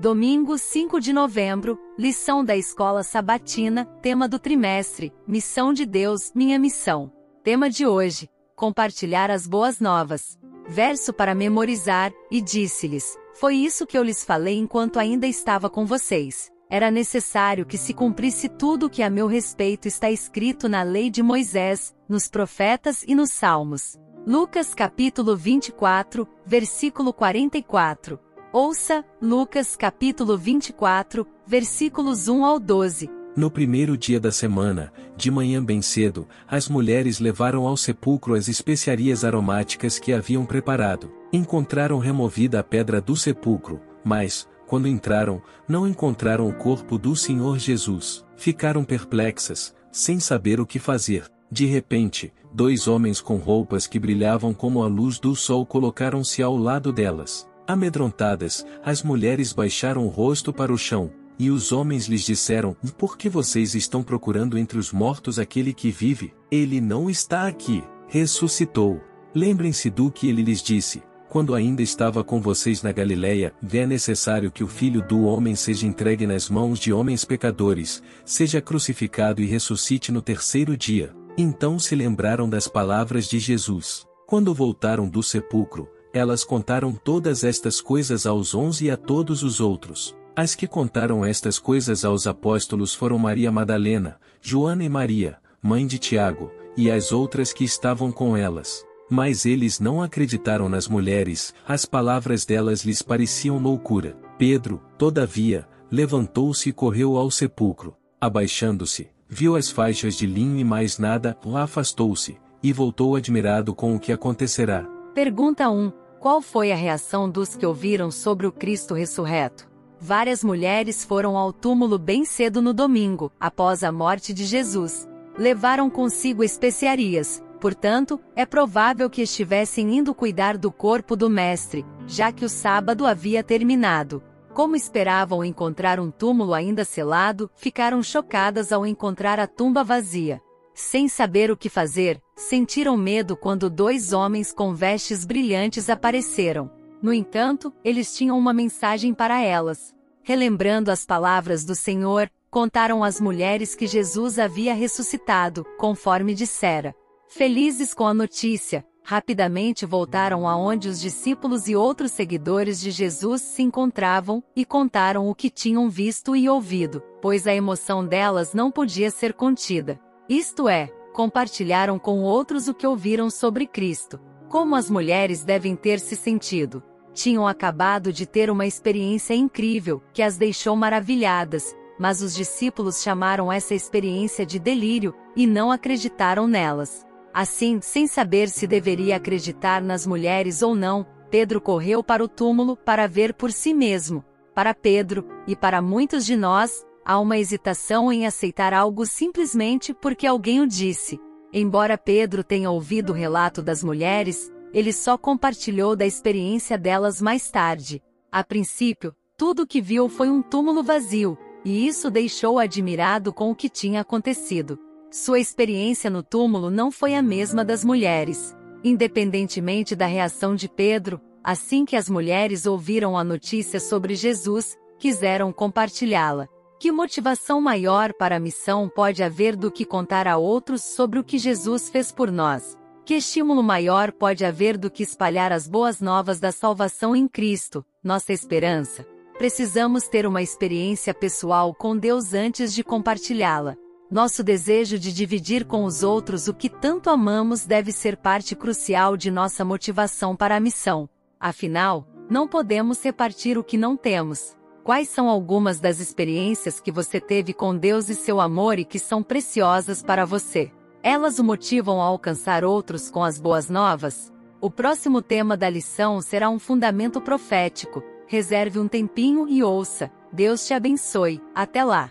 Domingo 5 de novembro, lição da Escola Sabatina, tema do trimestre, Missão de Deus, minha missão. Tema de hoje: compartilhar as boas novas. Verso para memorizar, e disse-lhes: Foi isso que eu lhes falei enquanto ainda estava com vocês. Era necessário que se cumprisse tudo o que a meu respeito está escrito na lei de Moisés, nos profetas e nos salmos. Lucas capítulo 24, versículo 44. Ouça, Lucas capítulo 24, versículos 1 ao 12. No primeiro dia da semana, de manhã bem cedo, as mulheres levaram ao sepulcro as especiarias aromáticas que haviam preparado. Encontraram removida a pedra do sepulcro, mas, quando entraram, não encontraram o corpo do Senhor Jesus. Ficaram perplexas, sem saber o que fazer. De repente, dois homens com roupas que brilhavam como a luz do sol colocaram-se ao lado delas. Amedrontadas, as mulheres baixaram o rosto para o chão, e os homens lhes disseram: Por que vocês estão procurando entre os mortos aquele que vive? Ele não está aqui, ressuscitou. Lembrem-se do que ele lhes disse. Quando ainda estava com vocês na Galiléia, é necessário que o filho do homem seja entregue nas mãos de homens pecadores, seja crucificado e ressuscite no terceiro dia. Então se lembraram das palavras de Jesus. Quando voltaram do sepulcro, elas contaram todas estas coisas aos onze e a todos os outros. As que contaram estas coisas aos apóstolos foram Maria Madalena, Joana e Maria, mãe de Tiago, e as outras que estavam com elas. Mas eles não acreditaram nas mulheres, as palavras delas lhes pareciam loucura. Pedro, todavia, levantou-se e correu ao sepulcro. Abaixando-se, viu as faixas de linho e mais nada, afastou-se, e voltou admirado com o que acontecerá. Pergunta 1. Qual foi a reação dos que ouviram sobre o Cristo ressurreto? Várias mulheres foram ao túmulo bem cedo no domingo, após a morte de Jesus. Levaram consigo especiarias, portanto, é provável que estivessem indo cuidar do corpo do Mestre, já que o sábado havia terminado. Como esperavam encontrar um túmulo ainda selado, ficaram chocadas ao encontrar a tumba vazia. Sem saber o que fazer, sentiram medo quando dois homens com vestes brilhantes apareceram. No entanto, eles tinham uma mensagem para elas. Relembrando as palavras do Senhor, contaram às mulheres que Jesus havia ressuscitado, conforme dissera. Felizes com a notícia, rapidamente voltaram aonde os discípulos e outros seguidores de Jesus se encontravam e contaram o que tinham visto e ouvido, pois a emoção delas não podia ser contida. Isto é, compartilharam com outros o que ouviram sobre Cristo. Como as mulheres devem ter se sentido? Tinham acabado de ter uma experiência incrível, que as deixou maravilhadas, mas os discípulos chamaram essa experiência de delírio, e não acreditaram nelas. Assim, sem saber se deveria acreditar nas mulheres ou não, Pedro correu para o túmulo para ver por si mesmo. Para Pedro, e para muitos de nós, há uma hesitação em aceitar algo simplesmente porque alguém o disse. Embora Pedro tenha ouvido o relato das mulheres, ele só compartilhou da experiência delas mais tarde. A princípio, tudo o que viu foi um túmulo vazio, e isso deixou-o admirado com o que tinha acontecido. Sua experiência no túmulo não foi a mesma das mulheres. Independentemente da reação de Pedro, assim que as mulheres ouviram a notícia sobre Jesus, quiseram compartilhá-la. Que motivação maior para a missão pode haver do que contar a outros sobre o que Jesus fez por nós? Que estímulo maior pode haver do que espalhar as boas novas da salvação em Cristo, nossa esperança? Precisamos ter uma experiência pessoal com Deus antes de compartilhá-la. Nosso desejo de dividir com os outros o que tanto amamos deve ser parte crucial de nossa motivação para a missão. Afinal, não podemos repartir o que não temos. Quais são algumas das experiências que você teve com Deus e seu amor e que são preciosas para você? Elas o motivam a alcançar outros com as boas novas? O próximo tema da lição será um fundamento profético. Reserve um tempinho e ouça. Deus te abençoe. Até lá!